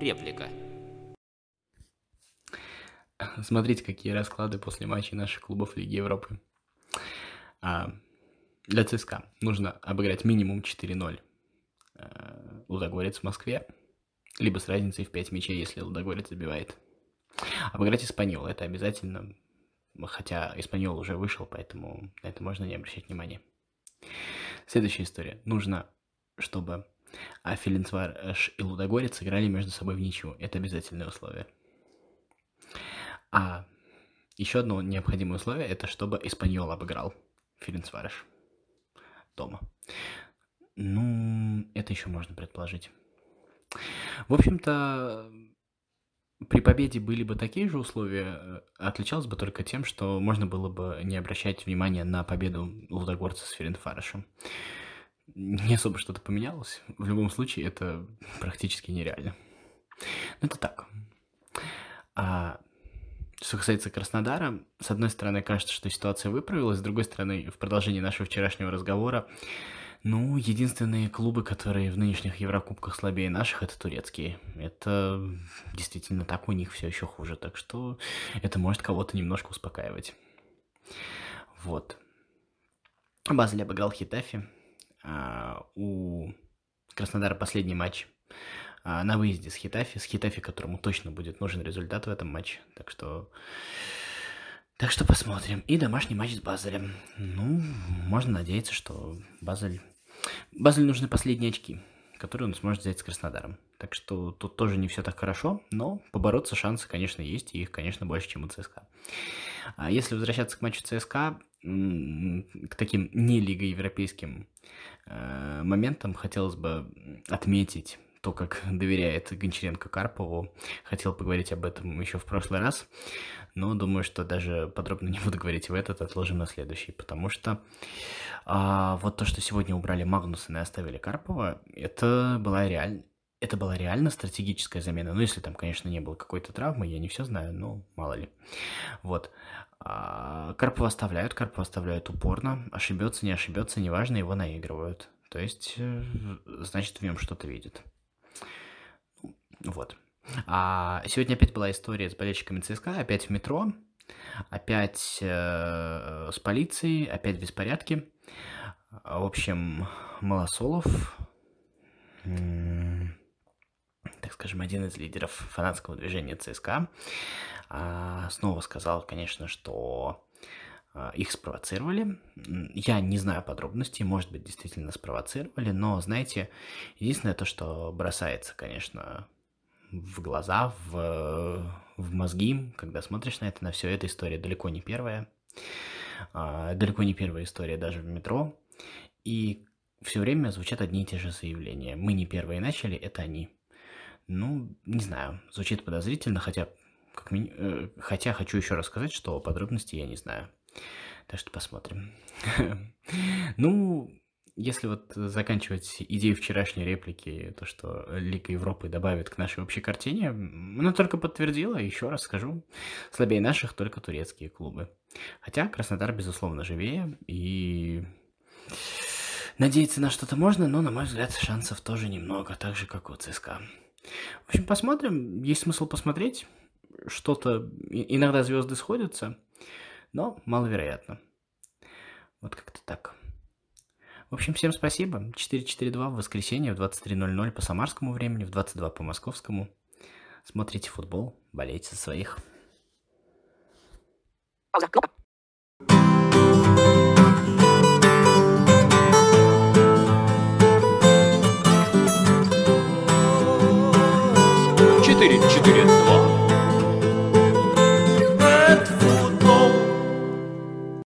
Реплика. Смотрите, какие расклады после матчей наших клубов Лиги Европы. А, для ЦСКА нужно обыграть минимум 4-0 э, Лудогорец в Москве, либо с разницей в 5 мячей, если Лудогорец забивает. Обыграть Испаньол, это обязательно, хотя Испаньол уже вышел, поэтому на это можно не обращать внимания. Следующая история. Нужно, чтобы Филинцварш и Лудогорец играли между собой в ничью. Это обязательное условие. А еще одно необходимое условие, это чтобы Испаньол обыграл Филинцварш дома. Ну, это еще можно предположить. В общем-то, при победе были бы такие же условия, э, отличалось бы только тем, что можно было бы не обращать внимания на победу Лудогорца с Ференфарышем. Не особо что-то поменялось. В любом случае, это практически нереально. Ну, это так. А что касается Краснодара, с одной стороны, кажется, что ситуация выправилась, с другой стороны, в продолжении нашего вчерашнего разговора, ну, единственные клубы, которые в нынешних Еврокубках слабее наших, это турецкие. Это действительно так, у них все еще хуже, так что это может кого-то немножко успокаивать. Вот. Базель обыграл Хитафи. А, у Краснодара последний матч а, на выезде с Хитафи, с Хитафи, которому точно будет нужен результат в этом матче. Так что так что посмотрим. И домашний матч с Базелем. Ну, можно надеяться, что Базель... Базель нужны последние очки, которые он сможет взять с Краснодаром. Так что тут тоже не все так хорошо, но побороться шансы, конечно, есть, и их, конечно, больше, чем у ЦСКА. А если возвращаться к матчу ЦСКА, к таким не лиго европейским э, моментам хотелось бы отметить то, как доверяет Гончаренко Карпову. Хотел поговорить об этом еще в прошлый раз, но думаю, что даже подробно не буду говорить в этот, отложим на следующий, потому что а, вот то, что сегодня убрали Магнусона и оставили Карпова, это была реально это была реально стратегическая замена. Ну, если там, конечно, не было какой-то травмы, я не все знаю, но мало ли. Вот. А, Карпова оставляют, Карпова оставляют упорно. Ошибется, не ошибется, неважно, его наигрывают. То есть, э, значит, в нем что-то видят. Вот. А сегодня опять была история с болельщиками ЦСКА, опять в метро, опять э, с полицией, опять беспорядки. В общем, Малосолов, так скажем, один из лидеров фанатского движения ЦСКА, э, снова сказал, конечно, что э, их спровоцировали. Я не знаю подробностей, может быть, действительно спровоцировали, но, знаете, единственное то, что бросается, конечно, в глаза, в, в мозги, когда смотришь на это, на все, эта история далеко не первая. А, далеко не первая история даже в метро. И все время звучат одни и те же заявления. Мы не первые начали, это они. Ну, не знаю, звучит подозрительно, хотя, как ми... Э, хотя хочу еще рассказать, что подробности я не знаю. Так что посмотрим. Ну, если вот заканчивать идею вчерашней реплики, то, что Лига Европы добавит к нашей общей картине, она только подтвердила, еще раз скажу, слабее наших только турецкие клубы. Хотя Краснодар, безусловно, живее, и надеяться на что-то можно, но, на мой взгляд, шансов тоже немного, так же, как у ЦСКА. В общем, посмотрим, есть смысл посмотреть, что-то, иногда звезды сходятся, но маловероятно. Вот как-то так. В общем, всем спасибо. 442 в воскресенье в 23.00 по самарскому времени, в 22 по московскому. Смотрите футбол, болейте за своих. Четыре, четыре, два.